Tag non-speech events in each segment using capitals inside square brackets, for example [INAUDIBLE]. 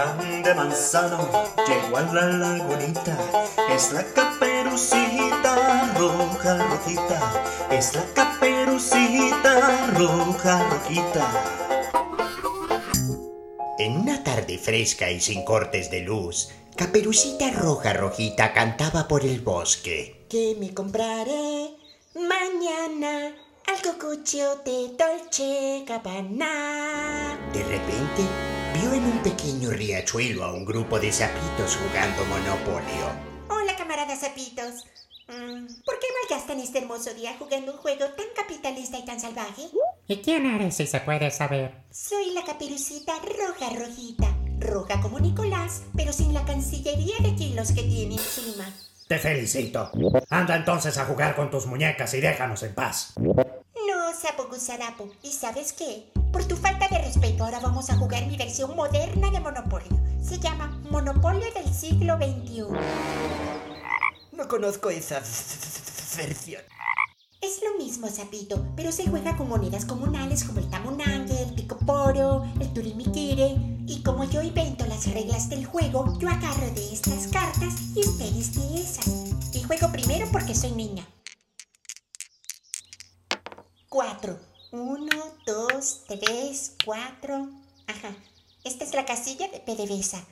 plan de manzano llegó a la lagunita. Es la caperucita roja, rojita. Es la caperucita roja, rojita. En una tarde fresca y sin cortes de luz, Caperucita Roja Rojita cantaba por el bosque. Que me compraré mañana algo cucho de Dolce Gabbana. De repente, vio en un pequeño riachuelo a un grupo de sapitos jugando Monopolio. Hola, camaradas sapitos. Mm, ¿Por qué malgastan este hermoso día jugando un juego tan capitalista y tan salvaje? ¿Y quién eres si se puede saber? Soy la caperucita roja rojita. Roja como Nicolás, pero sin la cancillería de kilos que tiene encima. Te felicito. Anda entonces a jugar con tus muñecas y déjanos en paz. Sapo gusarapo. ¿Y sabes qué? Por tu falta de respeto, ahora vamos a jugar mi versión moderna de Monopolio. Se llama Monopolio del siglo XXI. No conozco esa [LAUGHS] versión. Es lo mismo, sapito, pero se juega con monedas comunales como el tamunangue, el picoporo, el turimikire. Y como yo invento las reglas del juego, yo agarro de estas cartas y ustedes de esas. Y juego primero porque soy niña. Cuatro. Uno, dos, tres, cuatro. Ajá. Esta es la casilla de PDVSA.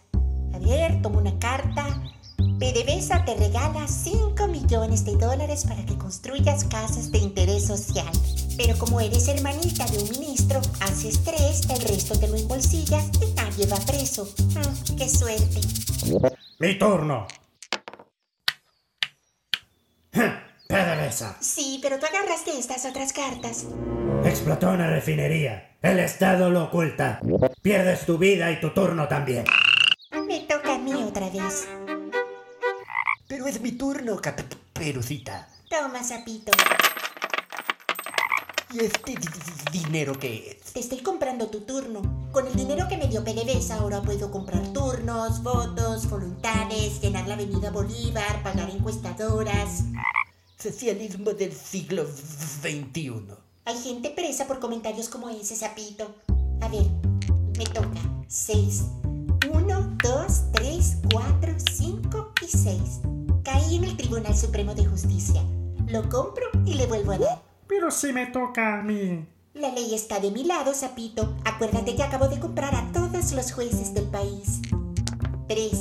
A ver, una carta. PDVSA te regala 5 millones de dólares para que construyas casas de interés social. Pero como eres hermanita de un ministro, haces tres, el resto te lo embolsillas y nadie va preso. Mm, ¡Qué suerte! Mi turno. PDVSA. Sí, pero tú agarraste estas otras cartas. Explotó una refinería. El Estado lo oculta. Pierdes tu vida y tu turno también. Me toca a mí otra vez. Pero es mi turno, caperucita. Toma, sapito. ¿Y este di- di- dinero qué es? Te estoy comprando tu turno. Con el dinero que me dio PDVSA ahora puedo comprar turnos, votos, voluntades, llenar la avenida Bolívar, pagar encuestadoras. Socialismo del siglo XXI. Hay gente presa por comentarios como ese, sapito. A ver, me toca. 6. 1, 2, 3, 4, 5 y 6. Caí en el Tribunal Supremo de Justicia. Lo compro y le vuelvo a dar. Pero si me toca a mí. La ley está de mi lado, sapito. Acuérdate que acabo de comprar a todos los jueces del país. 3.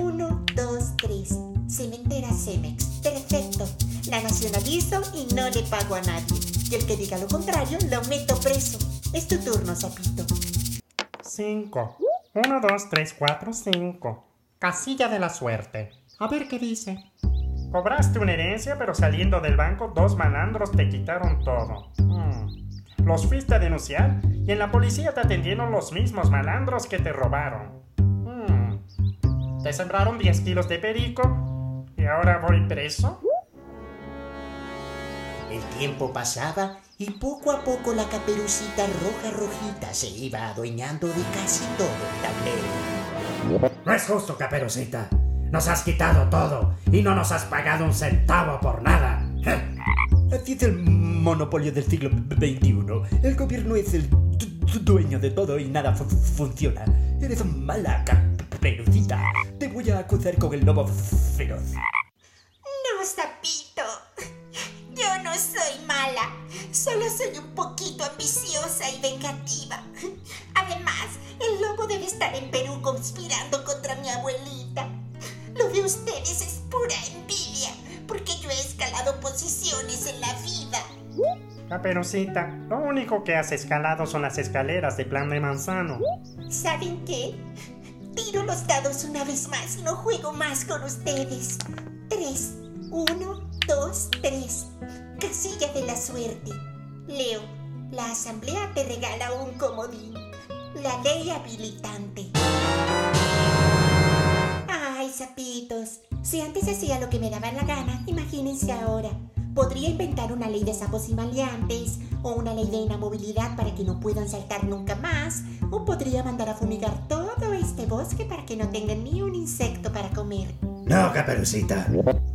1, 2, 3. Cementera Cemex. Perfecto. La nacionalizo y no le pago a nadie. Y el que diga lo contrario, lo meto preso. Es tu turno, sapito. Cinco. Uno, dos, tres, cuatro, cinco. Casilla de la suerte. A ver qué dice. Cobraste una herencia, pero saliendo del banco, dos malandros te quitaron todo. Hmm. Los fuiste a denunciar y en la policía te atendieron los mismos malandros que te robaron. Hmm. Te sembraron 10 kilos de perico y ahora voy preso. El tiempo pasaba y poco a poco la caperucita roja rojita se iba adueñando de casi todo el tablero. No es justo, caperucita. Nos has quitado todo y no nos has pagado un centavo por nada. Así es el monopolio del siglo XXI. El gobierno es el du- du- dueño de todo y nada fu- funciona. Eres mala, caperucita. Te voy a acusar con el lobo feroz. No, sapito. Yo no soy mala. Solo soy un poquito ambiciosa y vengativa. Además, el lobo debe estar en Perú conspirando contra mi abuelita. Lo de ustedes es pura envidia, porque yo he escalado posiciones en la vida. Caperucita, lo único que has escalado son las escaleras de plan de manzano. ¿Saben qué? Tiro los dados una vez más no juego más con ustedes. Tres. Uno, dos, tres. Casilla de la suerte. Leo, la asamblea te regala un comodín. La ley habilitante. Ay, sapitos. Si antes hacía lo que me daba la gana, imagínense ahora. Podría inventar una ley de sapos y maleantes, o una ley de inamovilidad para que no puedan saltar nunca más, o podría mandar a fumigar todo este bosque para que no tengan ni un insecto para comer. No, caperucita.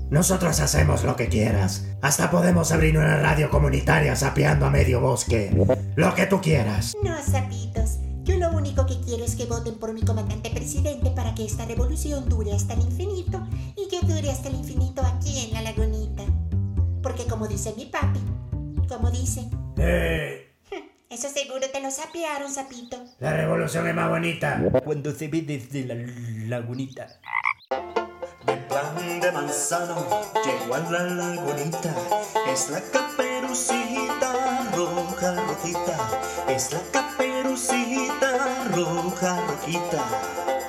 Nosotros hacemos lo que quieras. Hasta podemos abrir una radio comunitaria sapeando a medio bosque. Lo que tú quieras. No, sapitos. Yo lo único que quiero es que voten por mi comandante presidente para que esta revolución dure hasta el infinito y yo dure hasta el infinito dice mi papi, como dice, ¡Eh! [LAUGHS] eso seguro te lo sapearon, sapito. La revolución es más bonita. Cuando se ve desde la lagunita. Mi plan de manzano llegó a la lagunita. Es la caperucita roja, rojita. Es la caperucita roja, rojita.